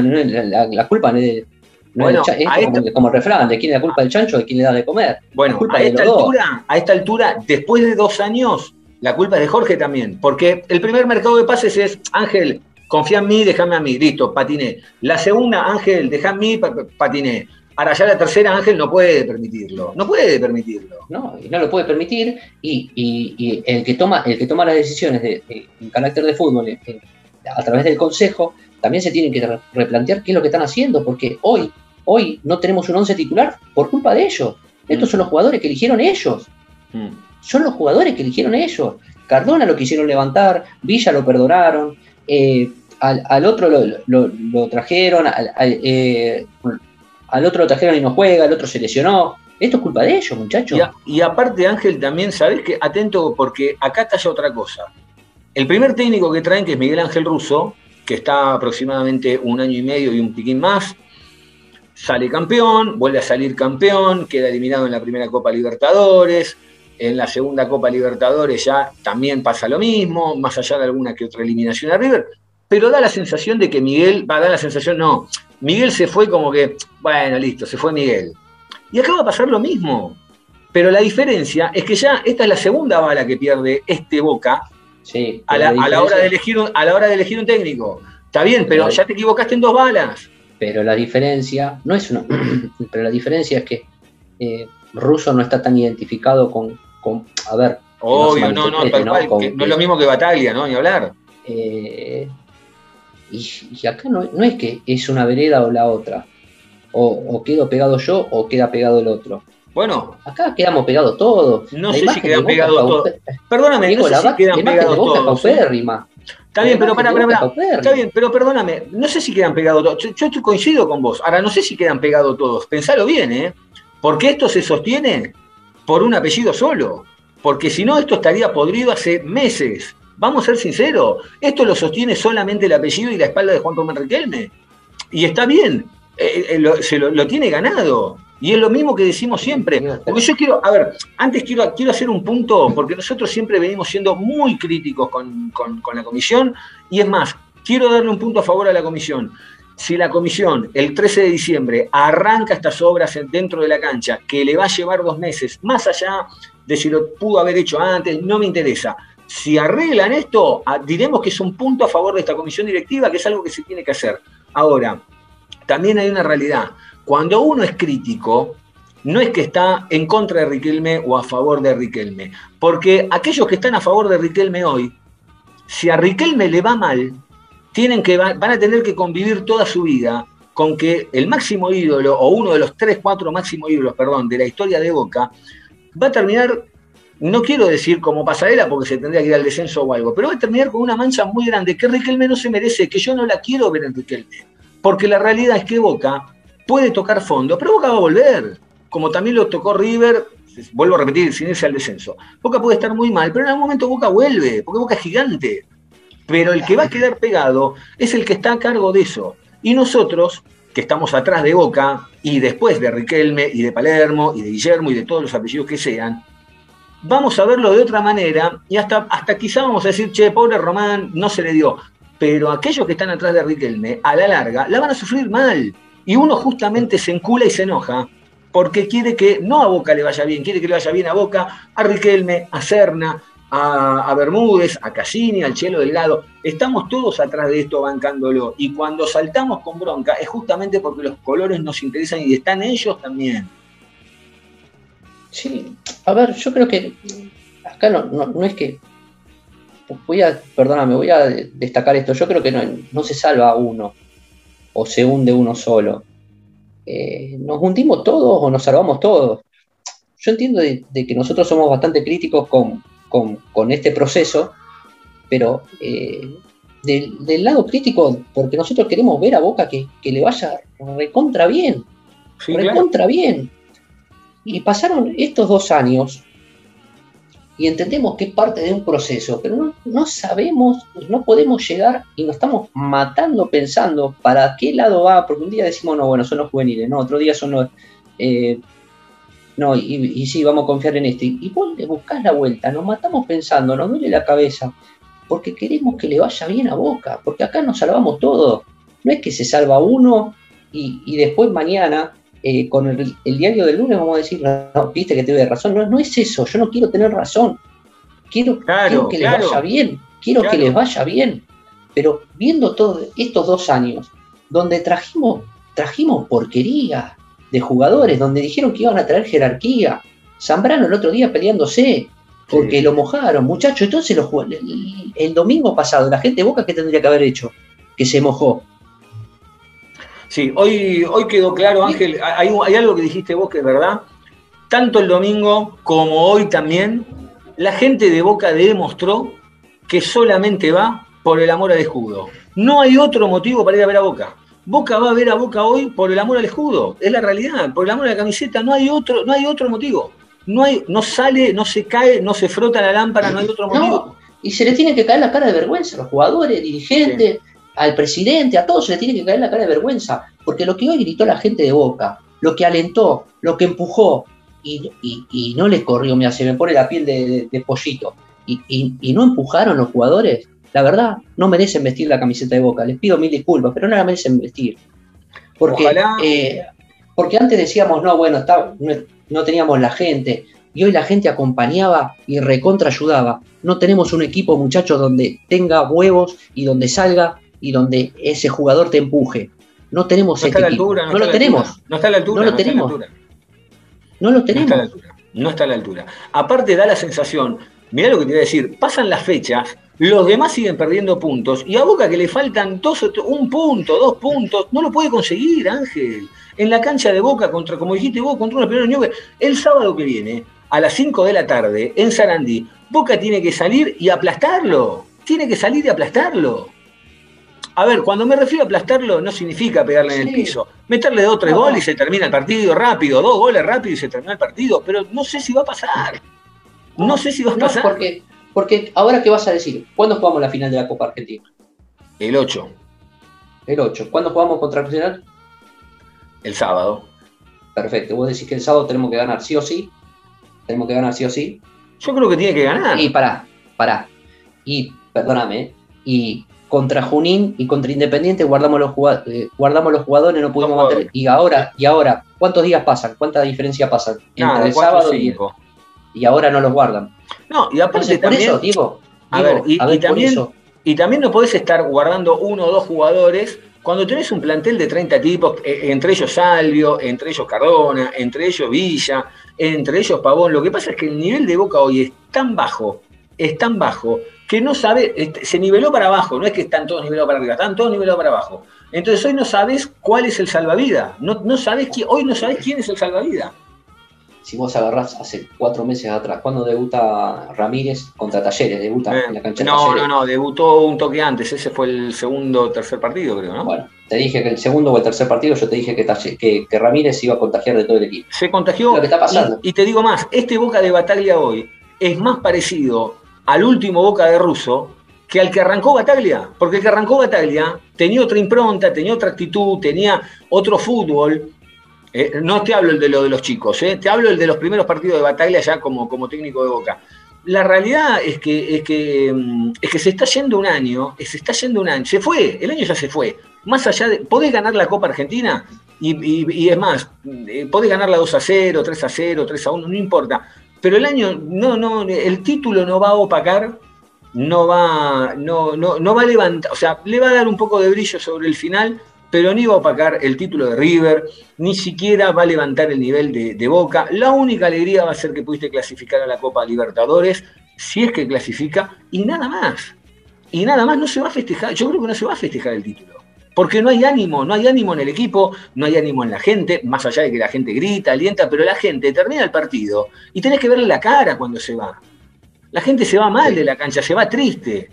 la, culpa de, bueno, es como, refrán, ¿de quién es la culpa del chancho? ¿De quién le da de comer? Bueno, a esta, altura, a esta altura, después de dos años, la culpa es de Jorge también, porque el primer mercado de pases es, Ángel, confía en mí, déjame a mí, listo, patiné. La segunda, Ángel, déjame a mí, patiné. Ahora ya la tercera, Ángel no puede permitirlo, no puede permitirlo. No, y no lo puede permitir, y, el, que toma, el que toma las decisiones de, en carácter de fútbol a través del consejo, también se tienen que replantear qué es lo que están haciendo, porque hoy, hoy no tenemos un once titular por culpa de ellos. Estos mm. son los jugadores que eligieron ellos. Mm. Son los jugadores que eligieron ellos. Cardona lo quisieron levantar, Villa lo perdonaron, eh, al, otro lo, trajeron, al, al otro lo trajeron y no juega, el otro se lesionó. Esto es culpa de ellos, muchachos. Y, aparte, Ángel, también, ¿sabés que Atento, porque acá está ya otra cosa. El primer técnico que traen, que es Miguel Ángel Russo, que está aproximadamente un año y medio y un piquín más, sale campeón, vuelve a salir campeón, queda eliminado en la primera Copa Libertadores, en la segunda Copa Libertadores ya también pasa lo mismo, más allá de alguna que otra eliminación a River, pero da la sensación de que Miguel, va a dar la sensación, no, Miguel se fue como que, bueno, listo, se fue Miguel. Y acá va a pasar lo mismo. Pero la diferencia es que ya esta es la segunda bala que pierde este Boca sí, a, la, hora de elegir a la hora de elegir un técnico. Está bien, pero ya te equivocaste en dos balas. Pero la diferencia, no es una, (clears throat) pero la diferencia es que eh, Russo no está tan identificado con, con a ver. Obvio, no, no, tal cual, no es lo mismo que Bataglia, ¿no? Ni hablar. Eh, y, acá no, es que es una vereda o la otra. O, quedo pegado yo o queda pegado el otro. Bueno. Acá quedamos pegados todos. No sé si quedan pegados todos. Perdóname, no sé si quedan pegados todos. Está bien, pero para, Está bien, pero perdóname, no sé si quedan pegados todos. Yo, estoy coincido con vos. Ahora, no sé si quedan pegados todos. Pensalo bien, ¿eh? Porque esto se sostiene por un apellido solo. Porque si no, esto estaría podrido hace meses. Vamos a ser sinceros, esto lo sostiene solamente el apellido y la espalda de Juan Tomás Riquelme. Y está bien, eh, eh, lo, se lo, tiene ganado. Y es lo mismo que decimos siempre. Porque yo quiero, a ver, antes quiero, quiero hacer un punto, porque nosotros siempre venimos siendo muy críticos con, la comisión, y es más, quiero darle un punto a favor a la comisión. Si la comisión el 13 de diciembre arranca estas obras dentro de la cancha, que le va a llevar dos meses, más allá de si lo pudo haber hecho antes, no me interesa si arreglan esto, diremos que es un punto a favor de esta comisión directiva, que es algo que se tiene que hacer. Ahora, también hay una realidad. Cuando uno es crítico, no es que está en contra de Riquelme o a favor de Riquelme, porque aquellos que están a favor de Riquelme hoy, si a Riquelme le va mal, tienen que, van a tener que convivir toda su vida con que el máximo ídolo, o uno de los tres, cuatro máximos ídolos, perdón, de la historia de Boca, va a terminar no quiero decir como pasarela porque se tendría que ir al descenso o algo, pero va a terminar con una mancha muy grande que Riquelme no se merece, que yo no la quiero ver en Riquelme. Porque la realidad es que Boca puede tocar fondo, pero Boca va a volver, como también lo tocó River, vuelvo a repetir, sin irse al descenso. Boca puede estar muy mal, pero en algún momento Boca vuelve, porque Boca es gigante. Pero el que va a quedar pegado es el que está a cargo de eso. Y nosotros, que estamos atrás de Boca, y después de Riquelme, y de Palermo, y de Guillermo, y de todos los apellidos que sean, vamos a verlo de otra manera y hasta, hasta quizá vamos a decir, che, pobre Román, no se le dio. Pero aquellos que están atrás de Riquelme, a la larga, la van a sufrir mal. Y uno justamente se encula y se enoja porque quiere que no a Boca le vaya bien, quiere que le vaya bien a Boca, a Riquelme, a Serna, a, Bermúdez, a Cassini, al Chelo Delgado. Estamos todos atrás de esto bancándolo. Y cuando saltamos con bronca es justamente porque los colores nos interesan y están ellos también. Sí, a ver, yo creo que acá no, no, es que. Voy a, perdóname, voy a destacar esto. Yo creo que no, se salva uno o se hunde uno solo. Eh, ¿Nos hundimos todos o nos salvamos todos? Yo entiendo de, que nosotros somos bastante críticos con, este proceso, pero eh, del, lado crítico, porque nosotros queremos ver a Boca que, le vaya recontra bien. recontra bien. Y pasaron estos dos años y entendemos que es parte de un proceso, pero no, sabemos, no podemos llegar y nos estamos matando pensando para qué lado va, porque un día decimos, no, bueno, son los juveniles, no, otro día son los... Eh, no, y, sí, vamos a confiar en este. Y vos le buscás la vuelta, nos matamos pensando, nos duele la cabeza, porque queremos que le vaya bien a Boca, porque acá nos salvamos todos. No es que se salva uno y, y después mañana eh, con el, diario del lunes vamos a decir, no, viste que te doy razón. No, no es eso, yo no quiero tener razón. Quiero, que les vaya bien, quiero que les vaya bien. Pero viendo todos estos dos años, donde trajimos, trajimos porquería de jugadores, donde dijeron que iban a traer jerarquía, Zambrano el otro día peleándose, porque lo mojaron, muchachos. Entonces el, el, domingo pasado, la gente de Boca, ¿qué tendría que haber hecho? Que se mojó. Sí, hoy, hoy quedó claro, Ángel, hay, hay algo que dijiste vos que es verdad. Tanto el domingo como hoy también, la gente de Boca demostró que solamente va por el amor al escudo. No hay otro motivo para ir a ver a Boca. Boca va a ver a Boca hoy por el amor al escudo. Es la realidad, por el amor a la camiseta. No hay otro, no hay otro motivo. No, hay, no sale, no se cae, no se frota la lámpara, no hay otro motivo. y se le tiene que caer la cara de vergüenza a los jugadores, dirigentes, al presidente, a todos se le tiene que caer la cara de vergüenza. Porque lo que hoy gritó la gente de Boca, lo que alentó, lo que empujó, y, no le corrió, mira, se me pone la piel de, pollito, y, no empujaron los jugadores, la verdad, no merecen vestir la camiseta de Boca. Les pido mil disculpas, pero no la merecen vestir. Porque, eh, porque antes decíamos, no, bueno, no, teníamos la gente, y hoy la gente acompañaba y recontra ayudaba. No tenemos un equipo, muchachos, donde tenga huevos y donde salga y donde ese jugador te empuje. No tenemos no este equipo. no, lo tenemos. No está a la altura. No lo tenemos. No lo tenemos. No está a la altura. No está a la altura. Aparte da la sensación, mirá lo que te voy a decir, pasan las fechas, los demás siguen perdiendo puntos y a Boca que le faltan dos, un punto, dos puntos, no lo puede conseguir, Ángel. En la cancha de Boca, contra, como dijiste vos, contra una primera Nube, el sábado que viene, a las 5 de la tarde, en Sarandí, Boca tiene que salir y aplastarlo. Tiene que salir y aplastarlo. A ver, cuando me refiero a aplastarlo, no significa pegarle en el piso. Meterle dos o tres goles y se termina el partido rápido, dos goles rápido y se termina el partido, pero no sé si va a pasar. No sé si va a pasar. porque, porque ahora, ¿qué vas a decir? ¿Cuándo jugamos la final de la Copa Argentina? El 8. El 8. ¿Cuándo jugamos contra el Nacional? El sábado. Perfecto. Vos decís que el sábado tenemos que ganar sí o sí. Tenemos que ganar sí o sí. Yo creo que tiene que ganar. Y pará, pará. Y, perdóname, y contra Junín y contra Independiente guardamos los, jugadores, eh, guardamos los jugadores, no pudimos mantener. Y ahora, y ahora, ¿cuántos días pasan? ¿Cuánta diferencia pasa entre el sábado y, y, ahora no los guardan? No, y aparte también. Por eso, digo, a ver, y, también, y también no podés estar guardando uno o dos jugadores cuando tenés un plantel de 30 tipos, eh, entre ellos Salvio, entre ellos Cardona, entre ellos Villa, entre ellos Pavón. Lo que pasa es que el nivel de Boca hoy es tan bajo, es tan bajo, que no sabe, este, se niveló para abajo, no es que están todos nivelados para arriba, están todos nivelados para abajo. Entonces hoy no sabes cuál es el salvavidas, no, no sabes quién, hoy no sabes quién es el salvavidas. Si vos agarrás hace cuatro meses atrás, ¿cuándo debuta Ramírez contra Talleres? ¿Debuta en la cancha de No, no, no, debutó un toque antes, ese fue el segundo o tercer partido, creo, ¿no? Bueno, te dije que el segundo o el tercer partido yo te dije que, que, Ramírez iba a contagiar de todo el equipo. Se contagió. está pasando. Y, y te digo más, este Boca de Bataglia hoy es más parecido al último Boca de Russo que al que arrancó Bataglia, porque el que arrancó Bataglia tenía otra impronta, tenía otra actitud, tenía otro fútbol. Eh, no te hablo el de lo de los chicos, eh, te hablo el de los primeros partidos de Bataglia ya como, como técnico de Boca. La realidad es que, es, que, mm, es que se está yendo un año, se está yendo un año, se fue, el año ya se fue. Más allá de, podés ganar la Copa Argentina y, es más, eh, podés ganarla 2 a 0, 3 a 0, 3 a 1, no importa pero el año, no, no, el título no va a opacar, no va, no, no, no va a levantar, o sea, le va a dar un poco de brillo sobre el final, pero ni va a opacar el título de River, ni siquiera va a levantar el nivel de, Boca. La única alegría va a ser que pudiste clasificar a la Copa Libertadores, si es que clasifica, y nada más. Y nada más, no se va a festejar, yo creo que no se va a festejar el título porque no hay ánimo, no hay ánimo en el equipo, no hay ánimo en la gente, más allá de que la gente grita, alienta, pero la gente termina el partido y tenés que verle la cara cuando se va. La gente se va mal de la cancha, se va triste,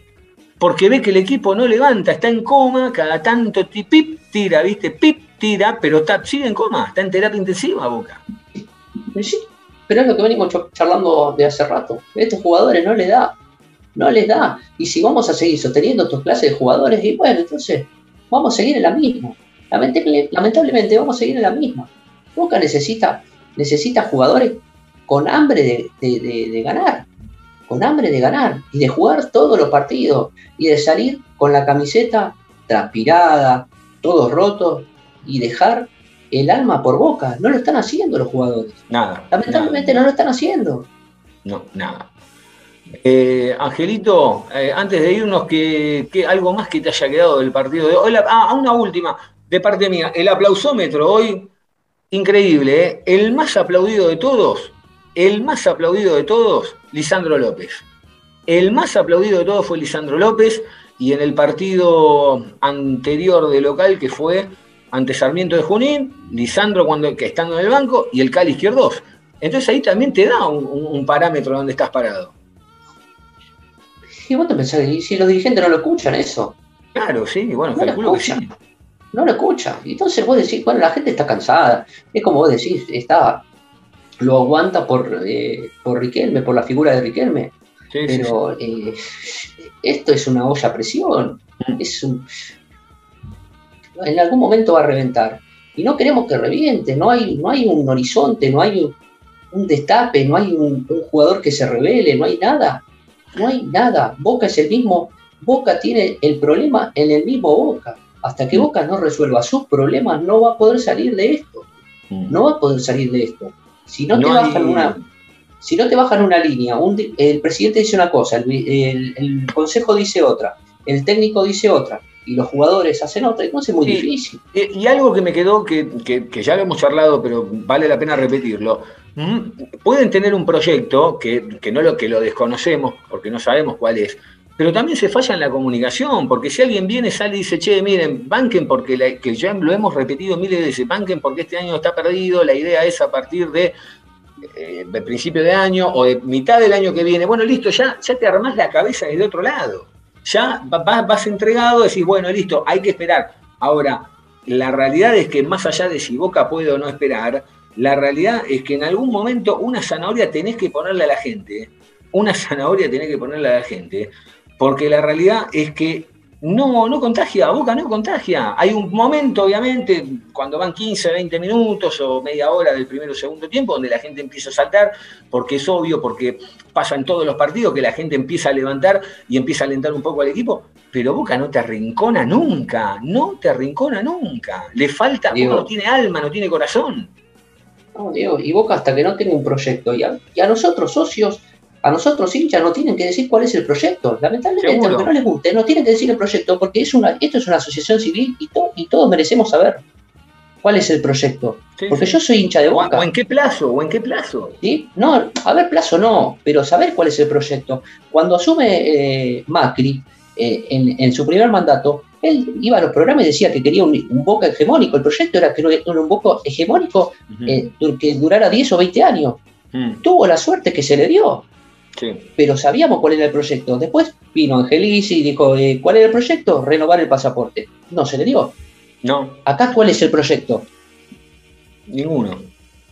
porque ve que el equipo no levanta, está en coma, cada tanto pip tira, ¿viste? Pip tira, pero está, sigue en coma, está en terapia intensiva, Boca. Sí, pero es lo que venimos charlando de hace rato. Estos jugadores no les da, no les da. Y si vamos a seguir sosteniendo estos clases de jugadores, y bueno, entonces vamos a seguir en la misma. Lamentablemente vamos a seguir en la misma. Boca necesita, necesita jugadores con hambre de, ganar, con hambre de ganar y de jugar todos los partidos y de salir con la camiseta transpirada, todos rotos y dejar el alma por boca. No lo están haciendo los jugadores. Nada. Lamentablemente no lo están haciendo. No, nada. Eh, Angelito, eh, antes de irnos, que, algo más que te haya quedado del partido de hoy. Ah, una última, de parte mía. El aplausómetro hoy, increíble, ¿eh? El más aplaudido de todos, el más aplaudido de todos, Lisandro López. El más aplaudido de todos fue Lisandro López y en el partido anterior de local, que fue ante Sarmiento de Junín, Lisandro cuando, que estando en el banco y el Cali izquierdo. Entonces ahí también te da un, parámetro donde estás parado. Vos te pensás, y si los dirigentes no lo escuchan eso. Claro, sí, bueno, calculo que sí. No lo escuchan. Entonces vos decís, bueno, la gente está cansada. Es como vos decís, está, lo aguanta por, eh, por Riquelme, por la figura de Riquelme. pero eh, esto es una olla a presión. Es un, en algún momento va a reventar. Y no queremos que reviente, no hay, no hay un horizonte, no hay un, destape, no hay un, jugador que se revele, no hay nada. No hay nada. Boca es el mismo, Boca tiene el problema en el mismo Boca. Hasta que mm. Boca no resuelva sus problemas, no va a poder salir de esto. Mm. No va a poder salir de esto. Si no, te bajan una, si no te bajan una línea, el presidente dice una cosa, el, consejo dice otra, el técnico dice otra, y los jugadores hacen otra, entonces es muy difícil. Y, algo que me quedó, que, ya lo hemos charlado, pero vale la pena repetirlo. Mm, pueden tener un proyecto que, no lo que lo desconocemos, porque no sabemos cuál es, pero también se falla en la comunicación, porque si alguien viene, sale y dice, che, miren, banquen porque que ya lo hemos repetido miles de veces, banquen porque este año está perdido, la idea es a partir de eh, principio de año o de mitad del año que viene, bueno, listo, ya, ya te armás la cabeza desde otro lado ya vas, vas entregado, decís, bueno, listo, hay que esperar. Ahora, la realidad es que más allá de si Boca puede o no esperar, la realidad es que en algún momento una zanahoria tenés que ponerle a la gente, una (laughs) zanahoria tenés que ponerle a la gente, porque la realidad es que no, no contagia, Boca no contagia. Hay un momento, obviamente, cuando van 15, 20 minutos o media hora del primero o segundo tiempo, donde la gente empieza a saltar, porque es obvio, porque pasa en todos los partidos que la gente empieza a levantar y empieza a alentar un poco al equipo, pero Boca no te arrincona nunca, no te arrincona nunca. Le falta, Boca no tiene alma, no tiene corazón. No, Diego, y Boca hasta que no tenga un proyecto, y a nosotros socios a nosotros hinchas no tienen que decir cuál es el proyecto. Lamentablemente, aunque no les guste, no tienen que decir el proyecto porque es una, esto es una asociación civil y, y todos merecemos saber cuál es el proyecto. porque yo soy hincha de Boca. O en qué plazo, o en qué plazo. ¿Sí? No, a ver, plazo no, pero saber cuál es el proyecto. Cuando asume eh, Macri eh, en, su primer mandato, él iba a los programas y decía que quería un, Boca hegemónico. El proyecto era que era un Boca hegemónico eh, que durara 10 o 20 años. Mm. Tuvo la suerte que se le dio. Pero sabíamos cuál era el proyecto. Después vino Angelis y dijo, eh, ¿cuál era el proyecto? Renovar el pasaporte. No, se le dio. No. Acá, ¿cuál es el proyecto? Ninguno.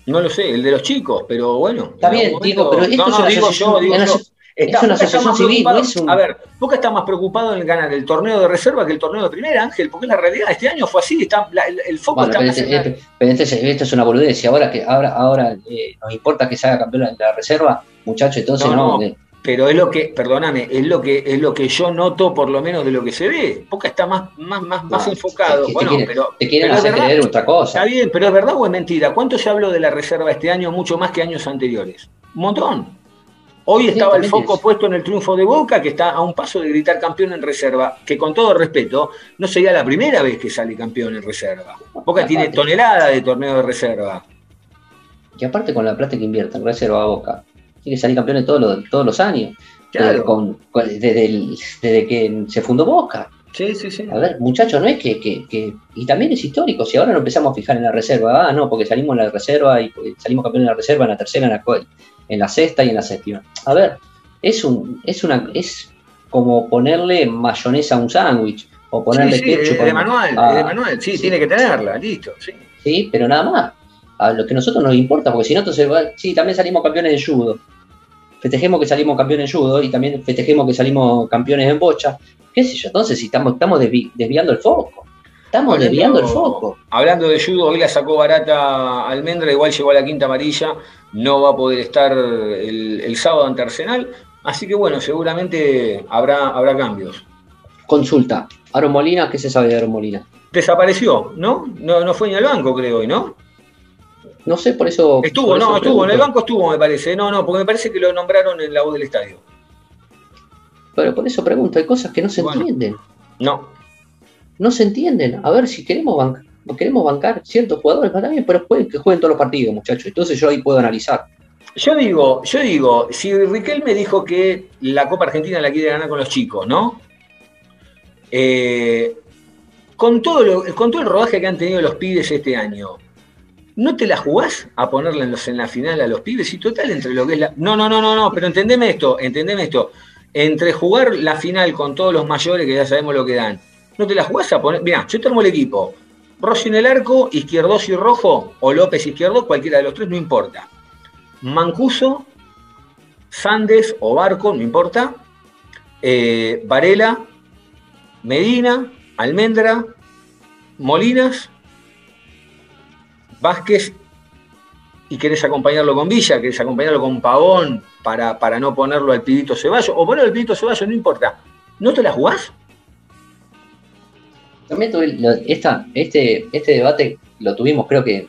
No lo sé, el de los chicos, pero bueno. Está bien, digo, pero esto es una asociación, es una asociación civil, no es un... A ver, Boca está más preocupado en ganar el torneo de reserva que el torneo de primera, Ángel, porque la realidad este año fue así, está, el, foco está pero, este, este, pero este esto es una boludez, y ahora que ahora, ahora eh, nos importa que se haga campeón de la reserva, muchachos, entonces no. pero es lo que, perdóname, es lo que es lo que yo noto por lo menos de lo que se ve. Boca está más, más, más, más enfocado. bueno, te pero. Te quieren hacer creer otra cosa. Está bien, pero es verdad o es mentira. ¿Cuánto se habló de la reserva este año mucho más que años anteriores? Un montón. Hoy estaba el foco puesto en el triunfo de Boca, que está a un paso de gritar campeón en reserva, que con todo respeto, no sería la primera vez que sale campeón en reserva. Boca tiene tonelada de torneo de reserva. Y aparte con la plata que invierte en reserva a Boca, tiene que salir campeón todos los, todos los años. Claro. desde, que se fundó Boca. Sí, sí, sí. A ver, muchachos, no es que, Y también es histórico. Si ahora no empezamos a fijar en la reserva, ah, no, porque salimos en la reserva y salimos campeón en la reserva, en la tercera, en la, en la sexta y en la séptima. A ver, es un, es una, es como ponerle mayonesa a un sándwich o ponerle sí, sí, de manual, de manual, sí, tiene que tenerla, listo, sí. Sí, pero nada más. A lo que a nosotros nos importa, porque si no, entonces, sí, también salimos campeones de judo. Festejemos que salimos campeones en judo y también festejemos que salimos campeones en bocha. ¿Qué sé yo? Entonces, si estamos, estamos desviando el foco. Estamos desviando el foco. Hablando de judo, hoy la sacó barata Almendra, igual llegó a la quinta amarilla no va a poder estar el, sábado ante Arsenal. Así que bueno, seguramente habrá, habrá cambios. Consulta, Aaron Molina, ¿qué se sabe de Aaron Molina? Desapareció, ¿no? No, no fue ni al banco, creo hoy, ¿no? No sé, por eso. Estuvo, no, estuvo, en el banco estuvo, me parece. No, no, porque me parece que lo nombraron en la voz del estadio. Pero por eso pregunto, hay cosas que no se entienden. No. No se entienden. A ver, si queremos bancar, queremos bancar ciertos jugadores, para también, pero pueden que jueguen todos los partidos, muchachos. Entonces yo ahí puedo analizar. Yo digo, yo digo, si Riquelme dijo que la Copa Argentina la quiere ganar con los chicos, ¿no? Eh, con, todo lo, con todo el rodaje que han tenido los pibes este año, ¿no te la jugás a ponerla en la final a los pibes? Y total, entre lo que es la. No, no, no, no, no, pero entendeme esto, entendeme esto. Entre jugar la final con todos los mayores, que ya sabemos lo que dan, ¿no te la jugás a poner? Mira, yo tengo el equipo. Rossi en el arco, izquierdos y rojo, o López izquierdo, cualquiera de los tres, no importa. Mancuso, Sandes o Barco, no importa. Eh, Varela, Medina, Almendra, Molinas, Vázquez y querés acompañarlo con Villa, querés acompañarlo con Pavón para, para no ponerlo al pidito Ceballos, o ponerlo al pidito Ceballos, no importa. ¿No te la jugás? También tuve esta, este, este debate lo tuvimos creo que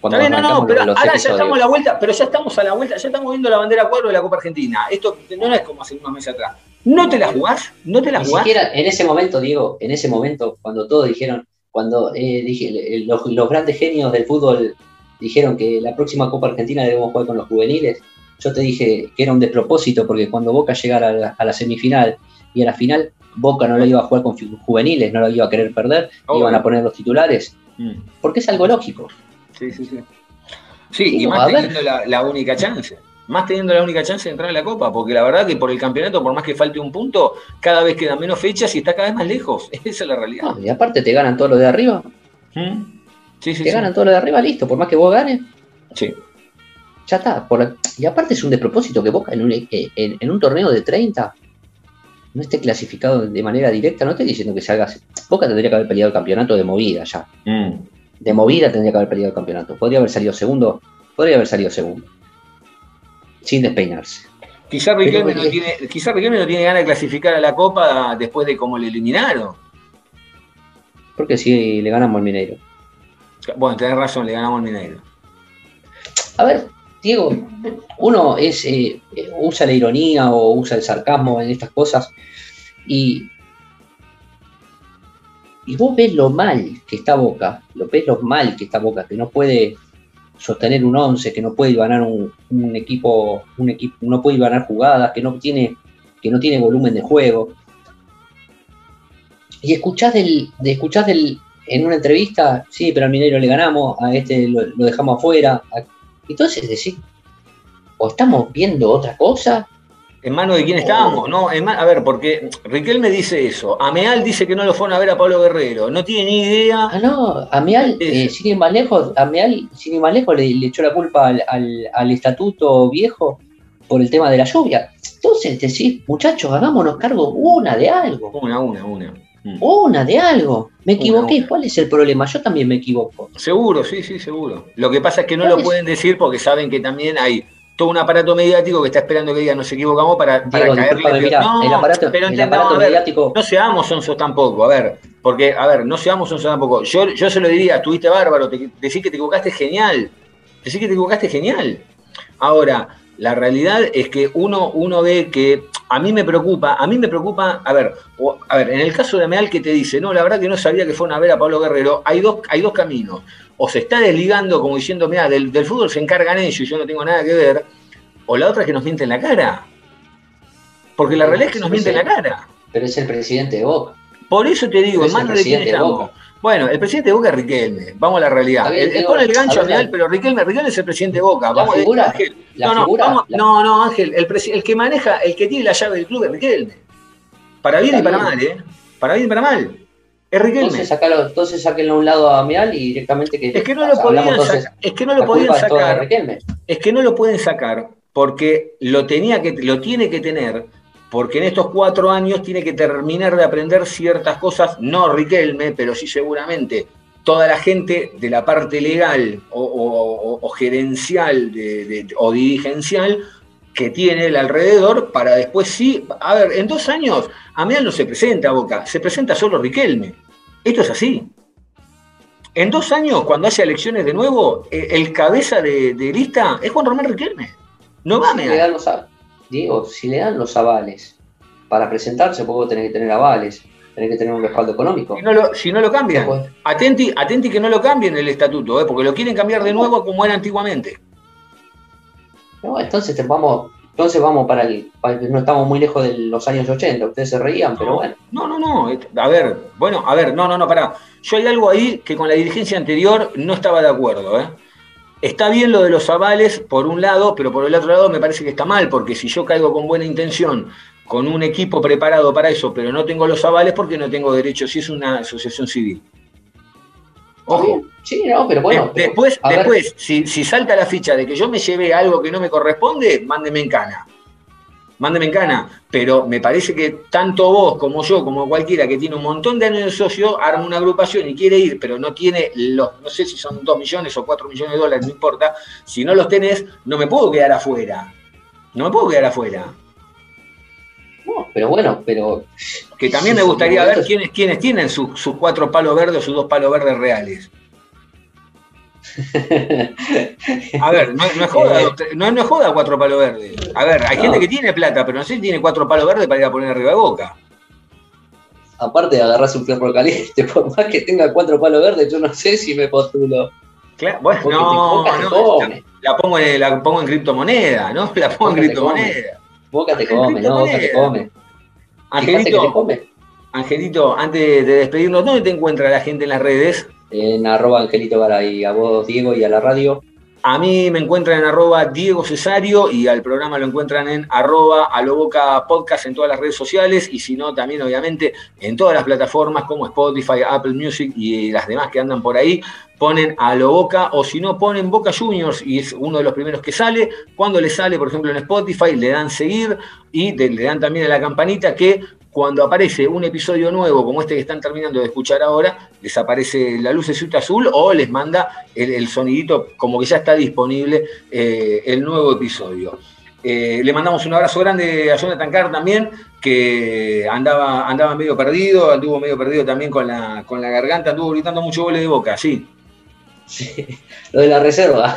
cuando no, no, pero ahora ya estamos a la vuelta, pero ya estamos a la vuelta, ya estamos viendo la bandera cuadro de la Copa Argentina. Esto no es como hace unos meses atrás. ¿No te la jugás? ¿No te la jugás? Ni siquiera en ese momento, Diego, en ese momento, cuando todos dijeron, cuando eh, dije, los, grandes genios del fútbol dijeron que la próxima Copa Argentina debemos jugar con los juveniles, yo te dije que era un despropósito porque cuando Boca llegara a la, semifinal y a la final, Boca no lo iba a jugar con juveniles, no lo iba a querer perder, iban a poner los titulares, mm. porque es algo lógico. Sí, sí, sí. Sí, y más teniendo la, única chance. Más teniendo la única chance de entrar en la Copa, porque la verdad que por el campeonato, por más que falte un punto, cada vez quedan menos fechas y está cada vez más lejos. (laughs) Esa es la realidad. y aparte te ganan todo lo de arriba. ¿Mm? Sí, sí, te ganan todo lo de arriba, listo. Por más que vos ganes. Sí. Ya está. y aparte es un despropósito que Boca en un, eh, en, un torneo de 30 no esté clasificado de manera directa. No estoy diciendo que haga. Boca tendría que haber peleado el campeonato de movida ya. Mm de movida tendría que haber perdido el campeonato. Podría haber salido segundo, podría haber salido segundo. Sin despeinarse. Quizá Riquelme, no tiene, quizá no tiene ganas de clasificar a la Copa después de cómo le eliminaron. Porque si le ganamos al Mineiro. Bueno, tenés razón, le ganamos al Mineiro. A ver, Diego, uno es, eh, usa la ironía o usa el sarcasmo en estas cosas y y vos ves lo mal que está Boca, lo ves lo mal que está Boca, que no puede sostener un 11, que no puede ganar un, equipo, un equipo, no puede ganar jugadas, que no tiene, que no tiene volumen de juego. Y escuchás del, de escuchás en una entrevista, sí, pero al minero le ganamos, a este lo, dejamos afuera. Entonces decís, o estamos viendo otra cosa, ¿En manos de quién estábamos? No, a ver, porque Riquelme dice eso. Ameal dice que no lo fueron a ver a Pablo Guerrero. No tiene ni idea. Ah, no. Ameal, eh, sin ir más lejos, Ameal, sin ir más lejos, le, echó la culpa al, estatuto viejo por el tema de la lluvia. Entonces decís, muchachos, hagámonos cargo una de algo. Una, una, una. Mm. Una de algo. Me equivoqué. ¿Cuál es el problema? Yo también me equivoco. Seguro, sí, sí, seguro. Lo que pasa es que no lo pueden decir porque saben que también hay todo un aparato mediático que está esperando que diga nos equivocamos para, para caerle. no, el aparato, pero mediático. No seamos sonsos tampoco, a ver, porque, a ver, no seamos sonsos tampoco. Yo, yo se lo diría, estuviste bárbaro, te, decir que te equivocaste genial. Decir que te equivocaste genial. Ahora, la realidad es que uno, uno ve que a mí me preocupa, a mí me preocupa, a ver, a ver, en el caso de Meal que te dice, no, la verdad que no sabía que fueron a ver a Pablo Guerrero, hay dos, hay dos caminos o se está desligando como diciendo, mira, del, fútbol se encargan ellos y yo no tengo nada que ver, o la otra es que nos mienten la cara. Porque la realidad es que nos mienten la cara. Pero es el presidente de Boca. Por eso te digo, más de quién estamos. Bueno, el presidente de Boca es Riquelme, vamos a la realidad. el, pone el gancho real, pero Riquelme, Riquelme es el presidente de Boca. Vamos, figura, Ángel. no, no, no, no, Ángel, el, el, que maneja, el que tiene la llave del club es Riquelme. Para bien y para mal, ¿eh? Para bien y para mal. Es Riquelme. Entonces, sáquenlo a un lado a Mial y directamente que. Es que no lo podían. Es que no lo podían sacar. Es que no lo pueden sacar porque lo tenía que, lo tiene que tener, porque en estos cuatro años tiene que terminar de aprender ciertas cosas, no Riquelme, pero sí seguramente toda la gente de la parte legal o, gerencial o dirigencial que tiene el alrededor para después sí. A ver, en dos años, Ameal no se presenta a Boca, se presenta solo Riquelme. Esto es así. En dos años, cuando haya elecciones de nuevo, eh, el cabeza de, lista es Juan Román Riquelme. No va a los, Diego, si le dan los avales para presentarse, porque tenés que tener avales, tenés que tener un respaldo económico. Si no lo, si no lo cambian, atenti, atenti que no lo cambien el estatuto, ¿eh? porque lo quieren cambiar de nuevo como era antiguamente. No, entonces vamos, entonces vamos para el. no estamos muy lejos de los años 80, ustedes se reían, pero bueno. No, no, no. A ver, bueno, a ver, no, no, no, pará. Yo hay algo ahí que con la dirigencia anterior no estaba de acuerdo, ¿eh? Está bien lo de los avales, por un lado, pero por el otro lado me parece que está mal, porque si yo caigo con buena intención, con un equipo preparado para eso, pero no tengo los avales, porque no tengo derecho, si es una asociación civil. Ojo. Sí, no, pero bueno. después, después si, salta la ficha de que yo me llevé algo que no me corresponde, mándeme en cana. Mándeme en cana. Pero me parece que tanto vos como yo, como cualquiera que tiene un montón de años de socio, arma una agrupación y quiere ir, pero no tiene los, no sé si son 2 millones o 4 millones de dólares, no importa. Si no los tenés, no me puedo quedar afuera. No me puedo quedar afuera. No, pero bueno, pero. Que también me gustaría ver quiénes, quiénes tienen sus, cuatro palos verdes o sus dos palos verdes reales. A ver, no, es joda, eh. no, es joda cuatro palos verdes. A ver, hay gente que tiene plata, pero no sé si tiene cuatro palos verdes para ir a poner arriba de boca. Aparte de agarrarse un fierro caliente, (laughs) por más que tenga cuatro palos verdes, yo no sé si me postulo. Claro, bueno, no, no, la, pongo en, la pongo en criptomoneda, ¿no? (laughs) La pongo en criptomoneda. Boca te come, no, Boca te come. Angelito, Angelito, antes de despedirnos, ¿dónde te encuentra la gente en las redes? En arroba Angelito Garay, a vos Diego y a la radio. A mí me encuentran en arroba Diego Cesario y al programa lo encuentran en arroba Aloboca Podcast en todas las redes sociales y si no, también obviamente en todas las plataformas como Spotify, Apple Music y las demás que andan por ahí ponen a lo Boca o si no ponen Boca Juniors y es uno de los primeros que sale. Cuando le sale, por ejemplo, en Spotify, le dan seguir y le dan también a la campanita que cuando aparece un episodio nuevo como este que están terminando de escuchar ahora, les aparece la luz de azul o les manda el, sonidito como que ya está disponible eh, el nuevo episodio. Eh, le mandamos un abrazo grande a Jonathan Carr también, que andaba, andaba medio perdido, anduvo medio perdido también con la, con la garganta, anduvo gritando mucho goles de boca, sí. Sí, lo de la reserva.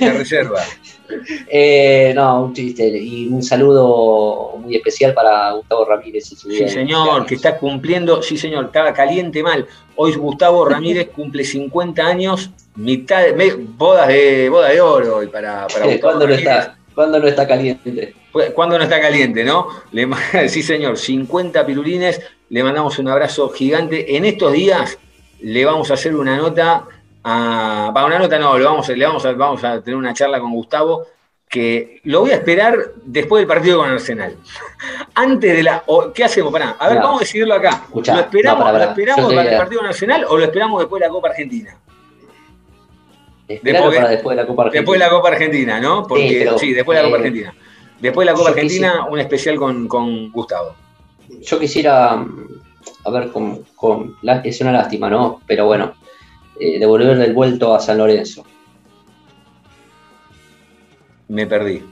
La reserva. (laughs) Eh, no, un chiste. Y un saludo muy especial para Gustavo Ramírez. sí, señor, que está cumpliendo, sí, señor, estaba caliente mal. Hoy Gustavo Ramírez cumple 50 años, mitad de, bodas de boda de oro hoy para, para ¿Cuándo no está? ¿Cuándo no está caliente? ¿Cuándo no está caliente, no? (laughs) sí, señor, 50 pirulines, le mandamos un abrazo gigante. En estos días le vamos a hacer una nota para una nota no, le vamos, le vamos, a, vamos a tener una charla con Gustavo que lo voy a esperar después del partido con Arsenal. (laughs) Antes de la. ¿Qué hacemos? Pará, a ver, vamos a decidirlo acá. ¿Lo esperamos, para, el partido con Arsenal o lo esperamos después de la Copa Argentina? Después, para después de la Copa Argentina. Después de la Copa Argentina, ¿no? Porque, sí, después de la Copa eh, Argentina. Después de la Copa Argentina, un especial con, con, Gustavo. Yo quisiera, a ver, con, con, es una lástima, ¿no? Pero bueno, eh, devolverle el vuelto a San Lorenzo. Me perdí.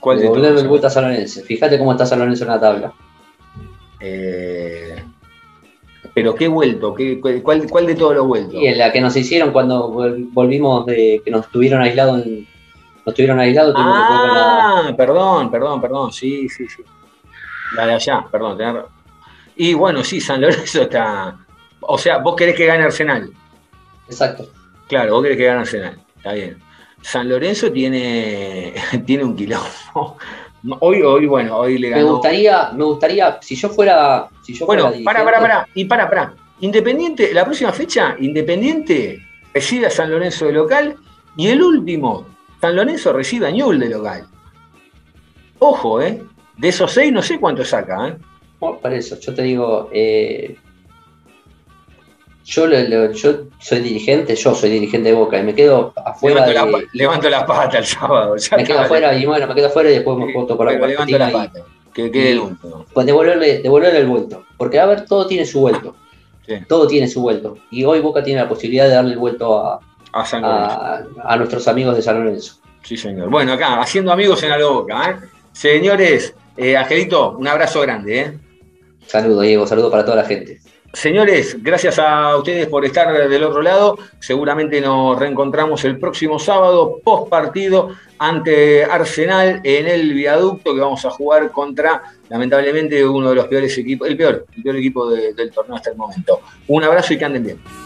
¿Cuál devolverle el vuelto a San Lorenzo. Fíjate cómo está San Lorenzo en la tabla. Eh, pero qué vuelto, ¿Qué, cuál, de todos los vueltos? Y en la que nos hicieron cuando volvimos de que nos tuvieron aislados nos tuvieron aislados. Ah, perdón, perdón, perdón, sí, sí, sí. La de allá, perdón. Y bueno, sí, San Lorenzo está. O sea, vos querés que gane Arsenal. Exacto. Claro, vos querés que gane Arsenal. Está bien. San Lorenzo tiene, (laughs) tiene un quilombo. Hoy, hoy, bueno, hoy le ganó. Me gustaría, me gustaría, si yo fuera. Si yo bueno, para, para, para. Y para, para. Independiente, la próxima fecha, Independiente recibe a San Lorenzo de local. Y el último, San Lorenzo recibe a Ñul de local. Ojo, ¿eh? De esos seis no sé cuánto saca, ¿eh? para eso, yo te digo, eh, yo, yo soy dirigente, yo soy dirigente de Boca y me quedo afuera. Levanto, la, levanto la pata el sábado. me quedo afuera y bueno, me quedo afuera y después me puedo por la Levanto la pata. que quede el Pues devolverle, devolverle el vuelto. Porque a ver, todo tiene su vuelto. Todo tiene su vuelto. Y hoy Boca tiene la posibilidad de darle el vuelto a, a, nuestros amigos de San Lorenzo. Sí, señor. Bueno, acá, haciendo amigos en la Boca. ¿eh? Señores, eh, Angelito, un abrazo grande. ¿eh? Saludo, Diego, saludo para toda la gente. Señores, gracias a ustedes por estar del otro lado. Seguramente nos reencontramos el próximo sábado, post partido, ante Arsenal en el viaducto, que vamos a jugar contra, lamentablemente, uno de los peores equipos, el peor, el peor equipo del torneo hasta el momento. Un abrazo y que anden bien.